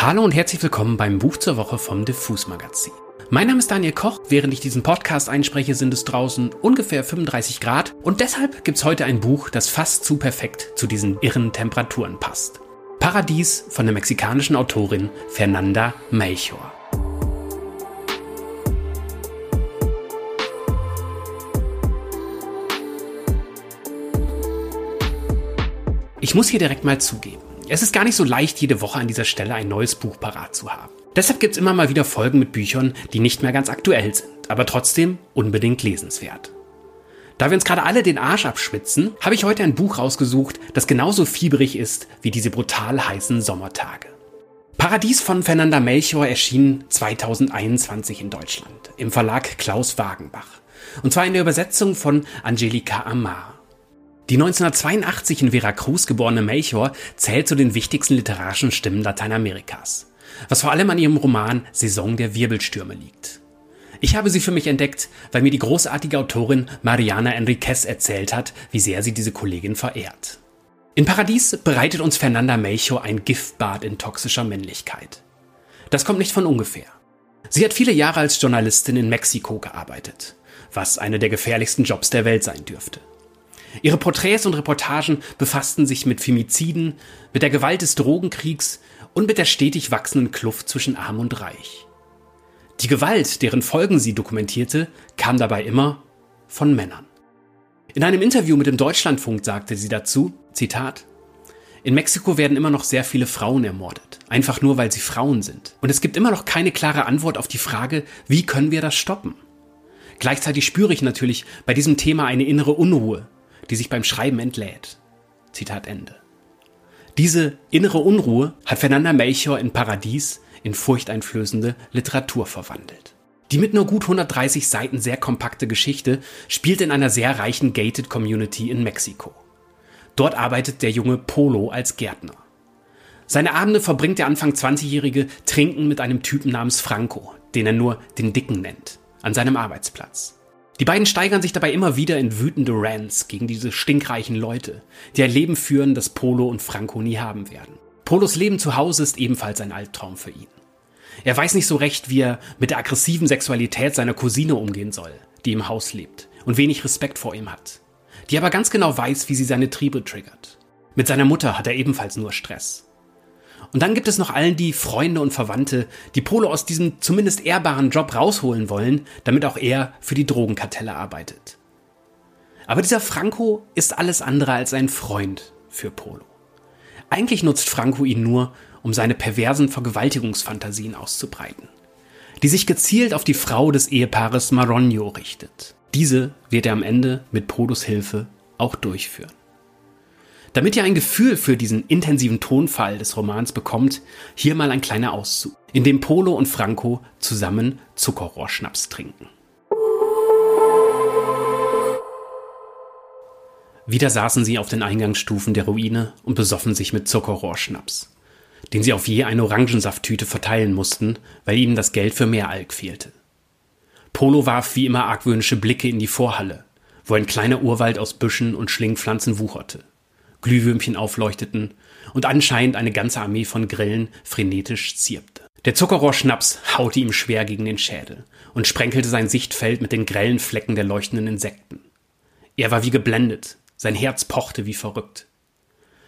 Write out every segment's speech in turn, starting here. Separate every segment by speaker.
Speaker 1: Hallo und herzlich willkommen beim Buch zur Woche vom Diffus Magazin. Mein Name ist Daniel Koch. Während ich diesen Podcast einspreche, sind es draußen ungefähr 35 Grad und deshalb gibt's heute ein Buch, das fast zu perfekt zu diesen irren Temperaturen passt. Paradies von der mexikanischen Autorin Fernanda Melchor. Ich muss hier direkt mal zugeben. Es ist gar nicht so leicht, jede Woche an dieser Stelle ein neues Buch parat zu haben. Deshalb gibt es immer mal wieder Folgen mit Büchern, die nicht mehr ganz aktuell sind, aber trotzdem unbedingt lesenswert. Da wir uns gerade alle den Arsch abschwitzen, habe ich heute ein Buch rausgesucht, das genauso fieberig ist wie diese brutal heißen Sommertage. Paradies von Fernanda Melchior erschien 2021 in Deutschland im Verlag Klaus Wagenbach. Und zwar in der Übersetzung von Angelika Amar. Die 1982 in Veracruz geborene Melchor zählt zu den wichtigsten literarischen Stimmen Lateinamerikas, was vor allem an ihrem Roman Saison der Wirbelstürme liegt. Ich habe sie für mich entdeckt, weil mir die großartige Autorin Mariana Enriquez erzählt hat, wie sehr sie diese Kollegin verehrt. In Paradies bereitet uns Fernanda Melchor ein Giftbad in toxischer Männlichkeit. Das kommt nicht von ungefähr. Sie hat viele Jahre als Journalistin in Mexiko gearbeitet, was einer der gefährlichsten Jobs der Welt sein dürfte. Ihre Porträts und Reportagen befassten sich mit Femiziden, mit der Gewalt des Drogenkriegs und mit der stetig wachsenden Kluft zwischen Arm und Reich. Die Gewalt, deren Folgen sie dokumentierte, kam dabei immer von Männern. In einem Interview mit dem Deutschlandfunk sagte sie dazu, Zitat, in Mexiko werden immer noch sehr viele Frauen ermordet, einfach nur weil sie Frauen sind. Und es gibt immer noch keine klare Antwort auf die Frage, wie können wir das stoppen? Gleichzeitig spüre ich natürlich bei diesem Thema eine innere Unruhe, die sich beim Schreiben entlädt. Zitat Ende. Diese innere Unruhe hat Fernanda Melchior in Paradies in furchteinflößende Literatur verwandelt. Die mit nur gut 130 Seiten sehr kompakte Geschichte spielt in einer sehr reichen Gated Community in Mexiko. Dort arbeitet der junge Polo als Gärtner. Seine Abende verbringt der Anfang 20-Jährige trinken mit einem Typen namens Franco, den er nur den Dicken nennt, an seinem Arbeitsplatz. Die beiden steigern sich dabei immer wieder in wütende Rants gegen diese stinkreichen Leute, die ein Leben führen, das Polo und Franco nie haben werden. Polos Leben zu Hause ist ebenfalls ein Albtraum für ihn. Er weiß nicht so recht, wie er mit der aggressiven Sexualität seiner Cousine umgehen soll, die im Haus lebt und wenig Respekt vor ihm hat, die aber ganz genau weiß, wie sie seine Triebe triggert. Mit seiner Mutter hat er ebenfalls nur Stress. Und dann gibt es noch allen die Freunde und Verwandte, die Polo aus diesem zumindest ehrbaren Job rausholen wollen, damit auch er für die Drogenkartelle arbeitet. Aber dieser Franco ist alles andere als ein Freund für Polo. Eigentlich nutzt Franco ihn nur, um seine perversen Vergewaltigungsfantasien auszubreiten, die sich gezielt auf die Frau des Ehepaares Maronio richtet. Diese wird er am Ende mit Polos Hilfe auch durchführen. Damit ihr ein Gefühl für diesen intensiven Tonfall des Romans bekommt, hier mal ein kleiner Auszug, in dem Polo und Franco zusammen Zuckerrohrschnaps trinken. Wieder saßen sie auf den Eingangsstufen der Ruine und besoffen sich mit Zuckerrohrschnaps, den sie auf je eine Orangensafttüte verteilen mussten, weil ihnen das Geld für mehr Alk fehlte. Polo warf wie immer argwöhnische Blicke in die Vorhalle, wo ein kleiner Urwald aus Büschen und Schlingpflanzen wucherte. Glühwürmchen aufleuchteten und anscheinend eine ganze Armee von Grillen frenetisch zirpte. Der Zuckerrohrschnaps haute ihm schwer gegen den Schädel und sprenkelte sein Sichtfeld mit den grellen Flecken der leuchtenden Insekten. Er war wie geblendet, sein Herz pochte wie verrückt.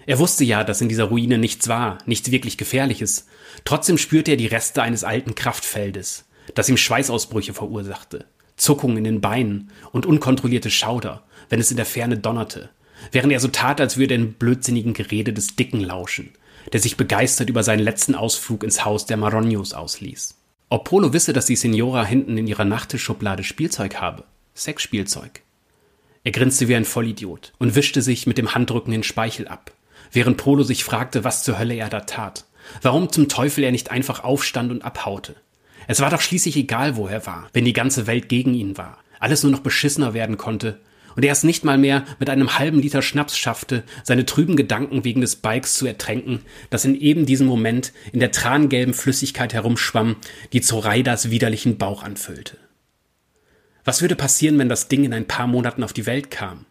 Speaker 1: Er wusste ja, dass in dieser Ruine nichts war, nichts wirklich Gefährliches. Trotzdem spürte er die Reste eines alten Kraftfeldes, das ihm Schweißausbrüche verursachte, Zuckungen in den Beinen und unkontrollierte Schauder, wenn es in der Ferne donnerte, während er so tat, als würde er den blödsinnigen Gerede des Dicken lauschen, der sich begeistert über seinen letzten Ausflug ins Haus der Maronios ausließ. Ob Polo wisse, dass die Signora hinten in ihrer Nachttischschublade Spielzeug habe. Sexspielzeug. Er grinste wie ein Vollidiot und wischte sich mit dem Handrücken den Speichel ab, während Polo sich fragte, was zur Hölle er da tat. Warum zum Teufel er nicht einfach aufstand und abhaute. Es war doch schließlich egal, wo er war, wenn die ganze Welt gegen ihn war, alles nur noch beschissener werden konnte und er es nicht mal mehr mit einem halben Liter Schnaps schaffte, seine trüben Gedanken wegen des Bikes zu ertränken, das in eben diesem Moment in der trangelben Flüssigkeit herumschwamm, die Zoraidas widerlichen Bauch anfüllte. Was würde passieren, wenn das Ding in ein paar Monaten auf die Welt kam?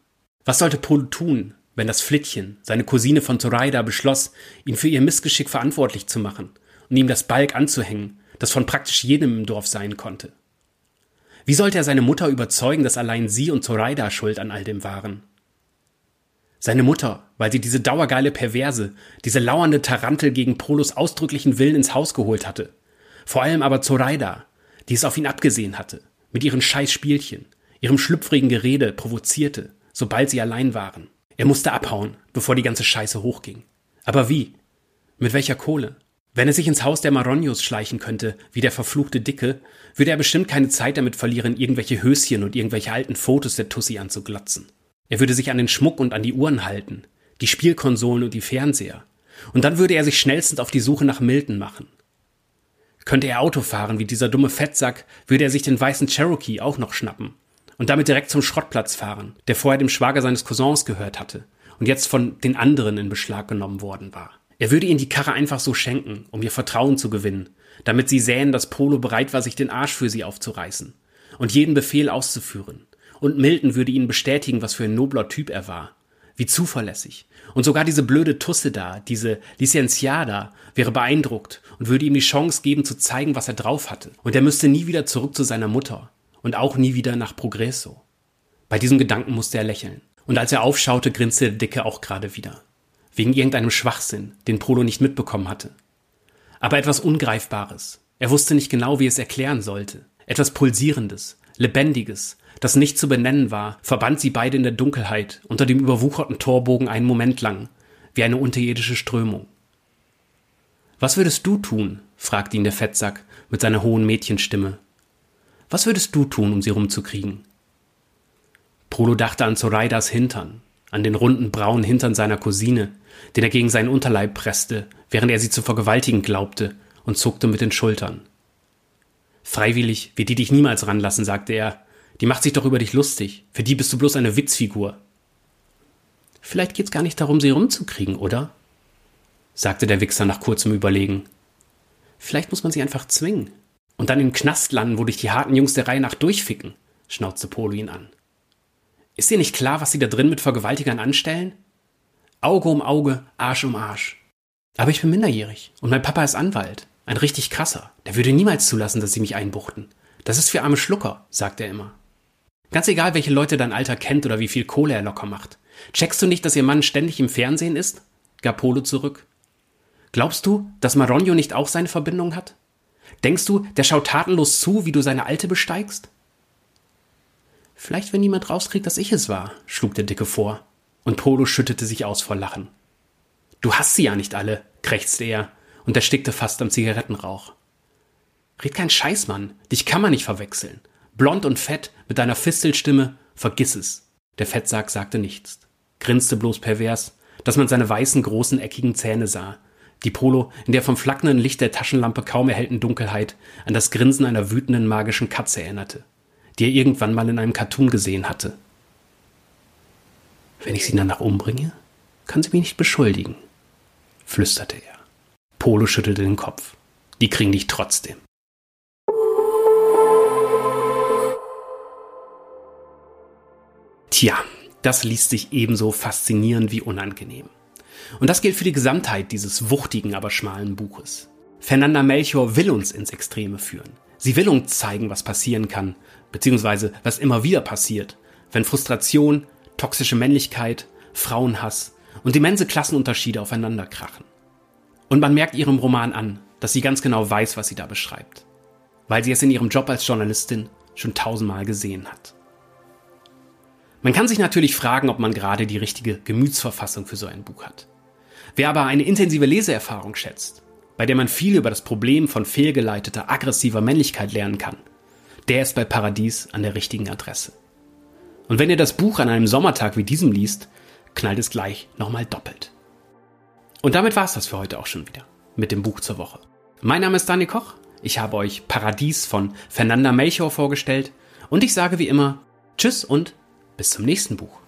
Speaker 1: Was sollte Polo tun, wenn das Flittchen, seine Cousine von Zoraida, beschloss, ihn für ihr Missgeschick verantwortlich zu machen und ihm das Balk anzuhängen, das von praktisch jedem im Dorf sein konnte. Wie sollte er seine Mutter überzeugen, dass allein sie und Zoraida schuld an all dem waren? Seine Mutter, weil sie diese dauergeile Perverse, diese lauernde Tarantel gegen Polos ausdrücklichen Willen ins Haus geholt hatte. Vor allem aber Zoraida, die es auf ihn abgesehen hatte, mit ihren Scheißspielchen, ihrem schlüpfrigen Gerede provozierte, sobald sie allein waren. Er musste abhauen, bevor die ganze Scheiße hochging. Aber wie? Mit welcher Kohle? Wenn er sich ins Haus der Maronios schleichen könnte, wie der verfluchte Dicke, würde er bestimmt keine Zeit damit verlieren, irgendwelche Höschen und irgendwelche alten Fotos der Tussi anzuglotzen. Er würde sich an den Schmuck und an die Uhren halten, die Spielkonsolen und die Fernseher. Und dann würde er sich schnellstens auf die Suche nach Milton machen. Könnte er Auto fahren wie dieser dumme Fettsack, würde er sich den weißen Cherokee auch noch schnappen und damit direkt zum Schrottplatz fahren, der vorher dem Schwager seines Cousins gehört hatte und jetzt von den anderen in Beschlag genommen worden war. Er würde ihnen die Karre einfach so schenken, um ihr Vertrauen zu gewinnen, damit sie sähen, dass Polo bereit war, sich den Arsch für sie aufzureißen und jeden Befehl auszuführen. Und Milton würde ihnen bestätigen, was für ein nobler Typ er war. Wie zuverlässig. Und sogar diese blöde Tusse da, diese Licenciada, wäre beeindruckt und würde ihm die Chance geben, zu zeigen, was er drauf hatte. Und er müsste nie wieder zurück zu seiner Mutter. Und auch nie wieder nach Progresso. Bei diesem Gedanken musste er lächeln. Und als er aufschaute, grinste der Dicke auch gerade wieder wegen irgendeinem Schwachsinn, den Prolo nicht mitbekommen hatte. Aber etwas Ungreifbares. Er wusste nicht genau, wie es erklären sollte. Etwas Pulsierendes, Lebendiges, das nicht zu benennen war, verband sie beide in der Dunkelheit unter dem überwucherten Torbogen einen Moment lang, wie eine unterirdische Strömung. Was würdest du tun? fragte ihn der Fettsack mit seiner hohen Mädchenstimme. Was würdest du tun, um sie rumzukriegen? Prolo dachte an Zoraidas Hintern, an den runden braunen Hintern seiner Cousine, den er gegen seinen Unterleib presste, während er sie zu vergewaltigen glaubte, und zuckte mit den Schultern. Freiwillig wird die dich niemals ranlassen, sagte er. Die macht sich doch über dich lustig. Für die bist du bloß eine Witzfigur. Vielleicht geht's gar nicht darum, sie rumzukriegen, oder? sagte der Wichser nach kurzem Überlegen. Vielleicht muss man sie einfach zwingen. Und dann im Knast landen, wo dich die harten Jungs der Reihe nach durchficken, schnauzte Polo ihn an. Ist dir nicht klar, was sie da drin mit Vergewaltigern anstellen? Auge um Auge, Arsch um Arsch. Aber ich bin minderjährig und mein Papa ist Anwalt. Ein richtig krasser. Der würde niemals zulassen, dass sie mich einbuchten. Das ist für arme Schlucker, sagt er immer. Ganz egal, welche Leute dein Alter kennt oder wie viel Kohle er locker macht. Checkst du nicht, dass ihr Mann ständig im Fernsehen ist? gab Polo zurück. Glaubst du, dass Maronio nicht auch seine Verbindung hat? Denkst du, der schaut tatenlos zu, wie du seine Alte besteigst? Vielleicht, wenn niemand rauskriegt, dass ich es war, schlug der Dicke vor und Polo schüttete sich aus vor Lachen. Du hast sie ja nicht alle, krächzte er und erstickte fast am Zigarettenrauch. Red kein Scheiß, Mann. Dich kann man nicht verwechseln. Blond und fett, mit deiner Fistelstimme, vergiss es. Der Fettsack sagte nichts, grinste bloß pervers, dass man seine weißen, großen, eckigen Zähne sah, die Polo in der vom flackernden Licht der Taschenlampe kaum erhellten Dunkelheit an das Grinsen einer wütenden magischen Katze erinnerte, die er irgendwann mal in einem Cartoon gesehen hatte. Wenn ich sie danach umbringe, kann sie mich nicht beschuldigen, flüsterte er. Polo schüttelte den Kopf. Die kriegen dich trotzdem. Tja, das liest sich ebenso faszinierend wie unangenehm. Und das gilt für die Gesamtheit dieses wuchtigen, aber schmalen Buches. Fernanda Melchior will uns ins Extreme führen. Sie will uns zeigen, was passieren kann, beziehungsweise was immer wieder passiert, wenn Frustration, toxische Männlichkeit, Frauenhass und immense Klassenunterschiede aufeinanderkrachen. Und man merkt ihrem Roman an, dass sie ganz genau weiß, was sie da beschreibt, weil sie es in ihrem Job als Journalistin schon tausendmal gesehen hat. Man kann sich natürlich fragen, ob man gerade die richtige Gemütsverfassung für so ein Buch hat. Wer aber eine intensive Leseerfahrung schätzt, bei der man viel über das Problem von fehlgeleiteter, aggressiver Männlichkeit lernen kann, der ist bei Paradies an der richtigen Adresse. Und wenn ihr das Buch an einem Sommertag wie diesem liest, knallt es gleich nochmal doppelt. Und damit war's das für heute auch schon wieder mit dem Buch zur Woche. Mein Name ist Dani Koch. Ich habe euch Paradies von Fernanda Melchior vorgestellt und ich sage wie immer Tschüss und bis zum nächsten Buch.